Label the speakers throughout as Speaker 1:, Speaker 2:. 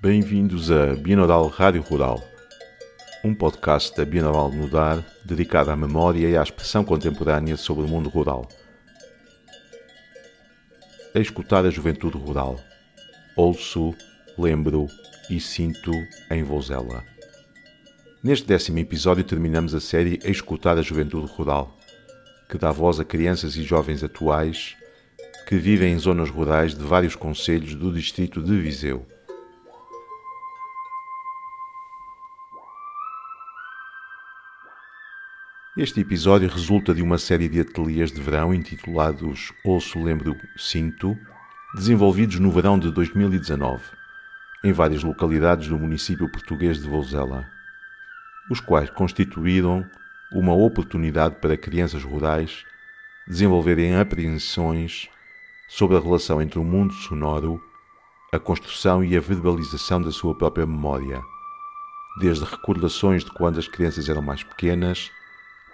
Speaker 1: Bem-vindos a Binaural Rádio Rural, um podcast da Binaural Mudar dedicado à memória e à expressão contemporânea sobre o mundo rural. A escutar a juventude rural. Ouço, lembro e sinto em Vozela. Neste décimo episódio terminamos a série A Escutar a Juventude Rural, que dá voz a crianças e jovens atuais que vivem em zonas rurais de vários concelhos do distrito de Viseu. Este episódio resulta de uma série de ateliês de verão intitulados Ouço, Lembro, Sinto, desenvolvidos no verão de 2019, em várias localidades do município português de Vouzela, os quais constituíram uma oportunidade para crianças rurais desenvolverem apreensões sobre a relação entre o mundo sonoro, a construção e a verbalização da sua própria memória, desde recordações de quando as crianças eram mais pequenas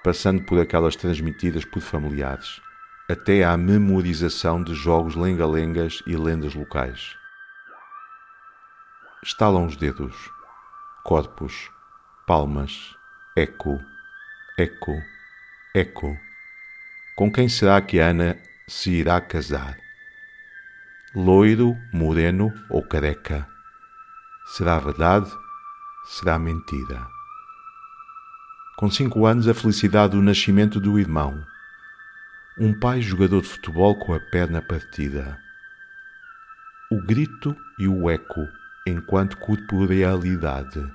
Speaker 1: passando por aquelas transmitidas por familiares, até à memorização de jogos lenga-lengas e lendas locais. Estalam os dedos, corpos, palmas, eco, eco, eco. Com quem será que Ana se irá casar? Loiro, moreno ou careca? Será verdade? Será mentira? Com cinco anos, a felicidade do nascimento do irmão. Um pai jogador de futebol com a perna partida. O grito e o eco enquanto corporealidade.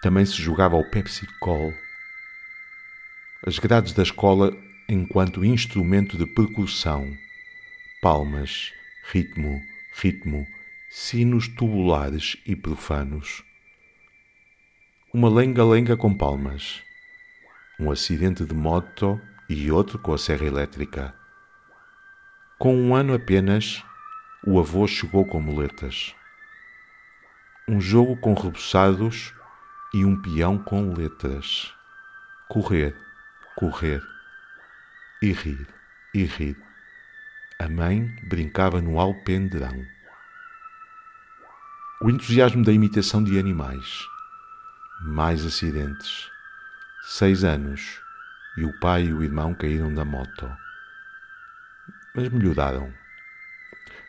Speaker 1: Também se jogava ao Pepsi Col. As grades da escola enquanto instrumento de percussão. Palmas, ritmo, ritmo, sinos tubulares e profanos uma lenga-lenga com palmas, um acidente de moto e outro com a serra elétrica. Com um ano apenas, o avô chegou com muletas. Um jogo com reboçados e um peão com letras. Correr, correr. E rir, e rir. A mãe brincava no alpendrão. O entusiasmo da imitação de animais mais acidentes. Seis anos e o pai e o irmão caíram da moto. Mas melhoraram.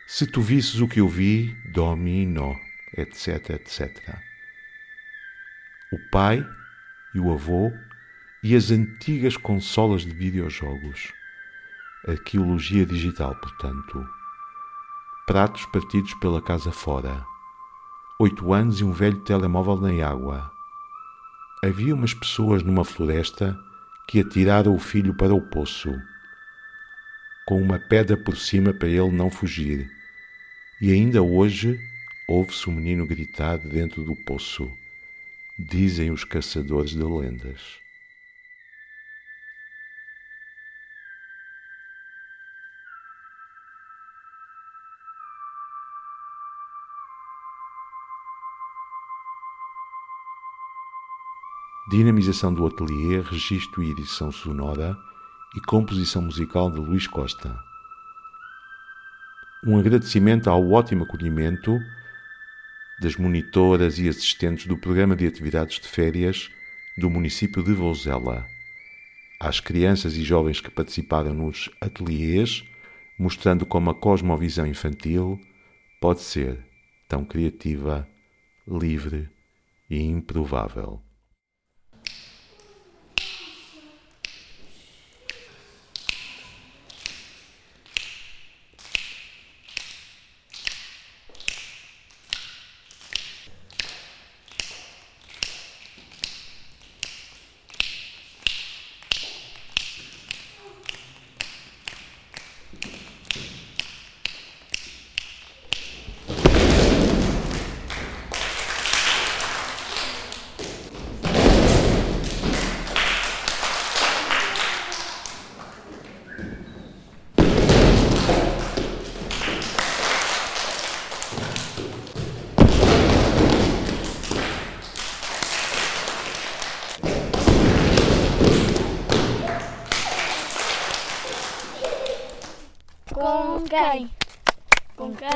Speaker 1: Se tu visses o que eu vi, domino, etc, etc. O pai e o avô e as antigas consolas de videojogos. Arqueologia digital, portanto. Pratos partidos pela casa fora. Oito anos e um velho telemóvel na água havia umas pessoas numa floresta que atiraram o filho para o poço, com uma pedra por cima para ele não fugir. E ainda hoje ouve-se o um menino gritar dentro do poço, dizem os caçadores de lendas. Dinamização do ateliê, registro e edição sonora e composição musical de Luís Costa. Um agradecimento ao ótimo acolhimento das monitoras e assistentes do programa de atividades de férias do município de Vouzela, às crianças e jovens que participaram nos ateliês, mostrando como a cosmovisão infantil pode ser tão criativa, livre e improvável.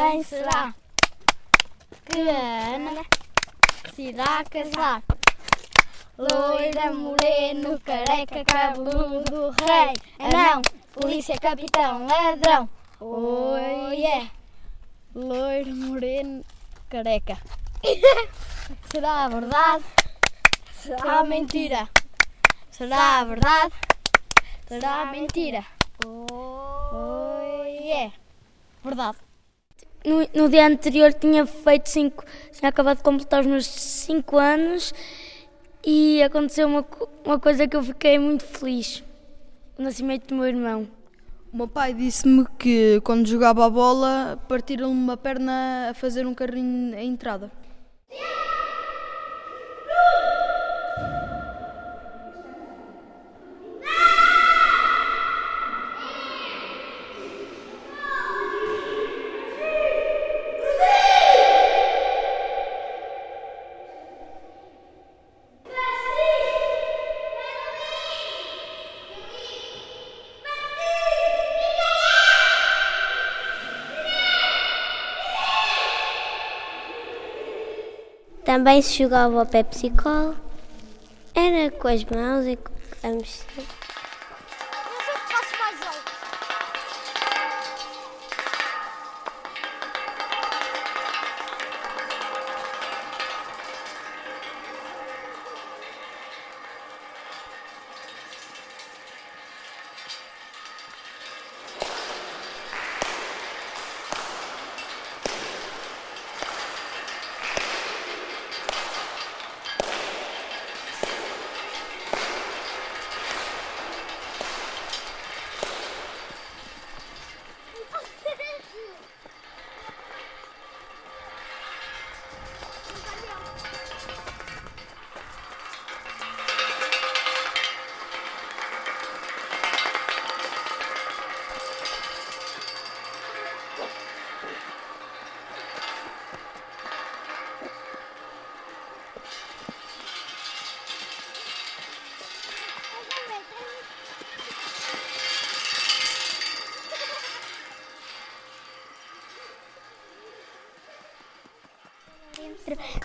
Speaker 2: Quem? Será? que a Ana se irá casar. Loira, moreno, careca, cabeludo, rei, anão, polícia, capitão, ladrão. Oh yeah! Loiro, moreno, careca. Será verdade? Será mentira? Será verdade? Será mentira? Oh yeah! Verdade.
Speaker 3: No, no dia anterior tinha feito cinco, tinha acabado de completar os meus 5 anos e aconteceu uma, uma coisa que eu fiquei muito feliz. O nascimento do meu irmão.
Speaker 4: O meu pai disse-me que quando jogava a bola partiram-lhe uma perna a fazer um carrinho à entrada.
Speaker 5: Também se jogava ao Pepsi Cola. Era com as mãos e com a mexer.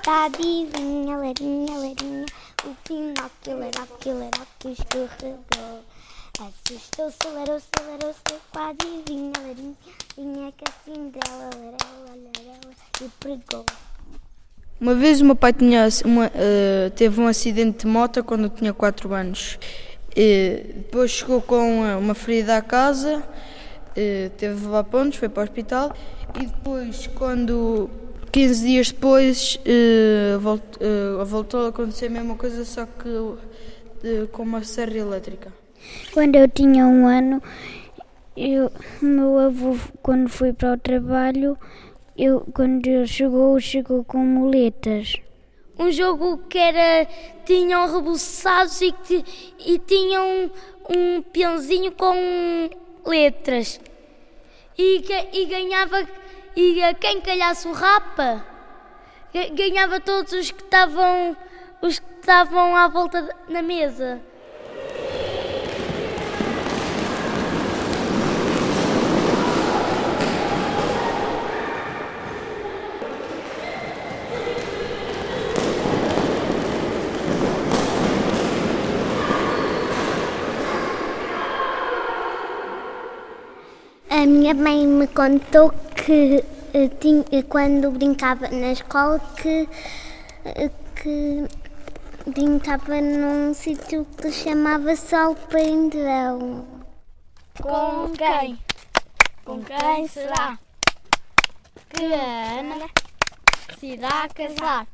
Speaker 5: Tadinha, leirinha, leirinha, o Pinóquio, leiróquio, leiróquio escorregou. Assustou-se, leirou, acelerou-se, com a adivinha, leirinha, vinha que a Cinderela, leirela, leirela, e pregou.
Speaker 4: Uma vez o meu pai tinha uma, eh, teve um acidente de moto quando eu tinha 4 anos. E depois chegou com eh, uma ferida à casa, eh, teve de levar pontos, foi para o hospital. E depois, quando 15 dias depois, eh, volt- eh, voltou a acontecer a mesma coisa, só que eh, com uma serra elétrica.
Speaker 6: Quando eu tinha um ano, eu, o meu avô, quando foi para o trabalho, eu, quando ele chegou, chegou com muletas.
Speaker 3: Um jogo que era. tinham rebuçados e, que, e tinham um, um peãozinho com letras. E, e ganhava. E a quem calhasse o rapa ga- ganhava todos os que estavam. os que estavam à volta na mesa.
Speaker 5: A minha mãe me contou que eh, tinha, eh, quando brincava na escola que, eh, que brincava num sítio que chamava Sol Pendrão.
Speaker 2: Com quem? Com quem será? Que Ana se irá casar.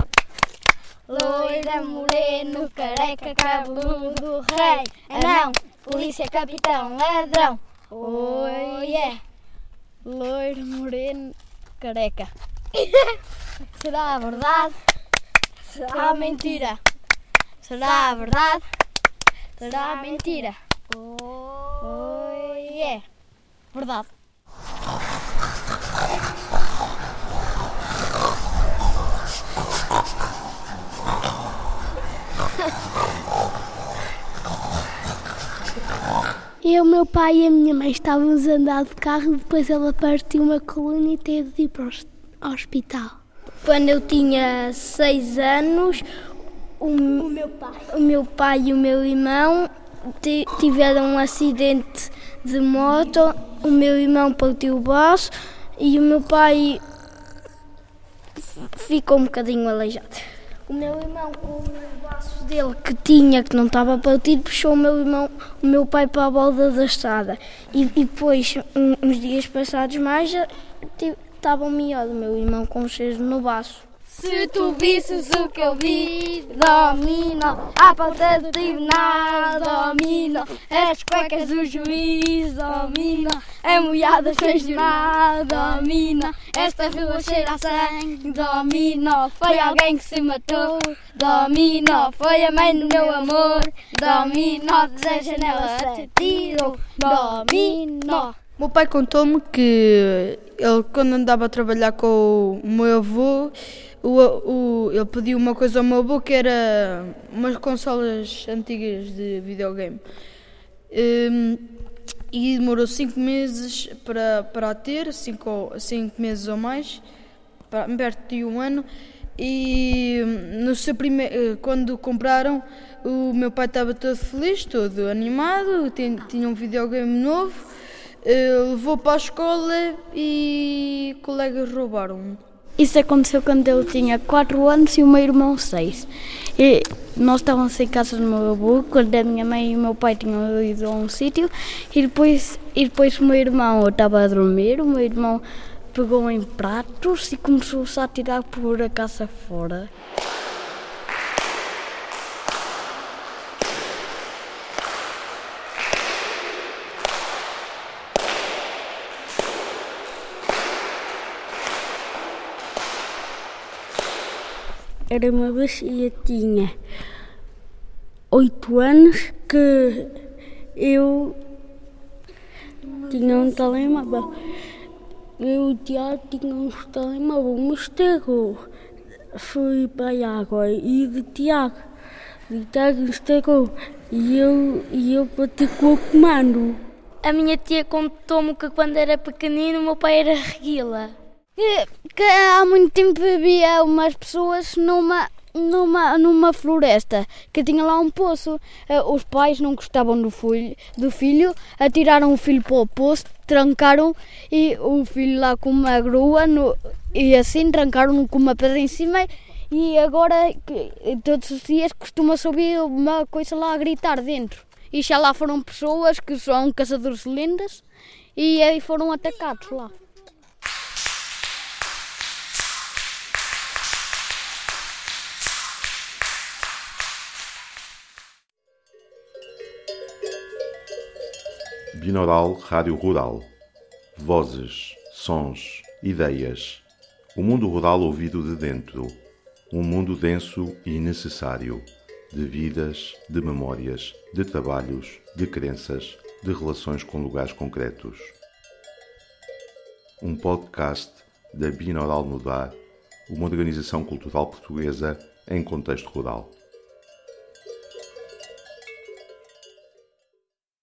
Speaker 2: Loira, moreno, careca, cabeludo, rei, anão, polícia, capitão, ladrão. Oh yeah! Loiro, moreno, careca. Será verdade? Será mentira? Será verdade? Será mentira? Oh yeah! Verdade.
Speaker 6: Eu, meu pai e a minha mãe estávamos a andar de carro, depois ela partiu uma coluna e teve de ir para o hos- hospital.
Speaker 3: Quando eu tinha seis anos, o, o, meu, pai. o meu pai e o meu irmão tiveram um acidente de moto. O meu irmão partiu o braço e o meu pai ficou um bocadinho aleijado. O meu irmão, com o braço dele que tinha, que não estava partido, puxou o meu irmão, o meu pai para a borda da estrada. E, e depois, um, uns dias passados mais, estava melhor o meu irmão com o cheiro no braço.
Speaker 2: Se tu visses o que eu vi, domino, a pauta do tribunal, domino, as cuecas do juiz, domino, a moiada sem jornal, domino, esta rua cheira a sangue, domino, foi alguém que se matou, domino, foi a mãe do meu amor, domino, deseja nela se tiro, domino.
Speaker 4: Meu pai contou-me que ele, quando andava a trabalhar com o meu avô, o, o, ele pediu uma coisa ao meu avô que era umas consolas antigas de videogame. Um, e demorou 5 meses para, para a ter, 5 cinco meses ou mais, para, perto de um ano. E no seu primeiro, quando compraram, o meu pai estava todo feliz, todo animado, tinha, tinha um videogame novo levou para a escola e colegas roubaram-me.
Speaker 6: Isso aconteceu quando eu tinha 4 anos e o meu irmão 6. E nós estávamos em casa do meu avô, quando a minha mãe e o meu pai tinham ido a um sítio, e depois, e depois o meu irmão estava a dormir, o meu irmão pegou em pratos e começou-se a tirar por a casa fora. Era uma vez e eu tinha oito anos que eu tinha um telemóvel. Eu e o Tiago um telemóvel, mas Tiago foi para a água e de Tiago, de Tiago estragou e eu, e eu bati com o comando.
Speaker 3: A minha tia contou-me que quando era pequenino o meu pai era reguila
Speaker 2: que, que há muito tempo havia umas pessoas numa numa, numa floresta que tinha lá um poço. Eh, os pais não gostavam do filho, do filho atiraram o filho para o poço, trancaram e o filho lá com uma grua no, e assim trancaram com uma pedra em cima. E agora, todos os dias, costuma-se ouvir uma coisa lá a gritar dentro. E já lá foram pessoas que são caçadores de lendas e aí foram atacados lá.
Speaker 1: Binaural Rádio Rural. Vozes, sons, ideias. O mundo rural ouvido de dentro. Um mundo denso e necessário. De vidas, de memórias, de trabalhos, de crenças, de relações com lugares concretos. Um podcast da Binaural Mudar, uma organização cultural portuguesa em contexto rural.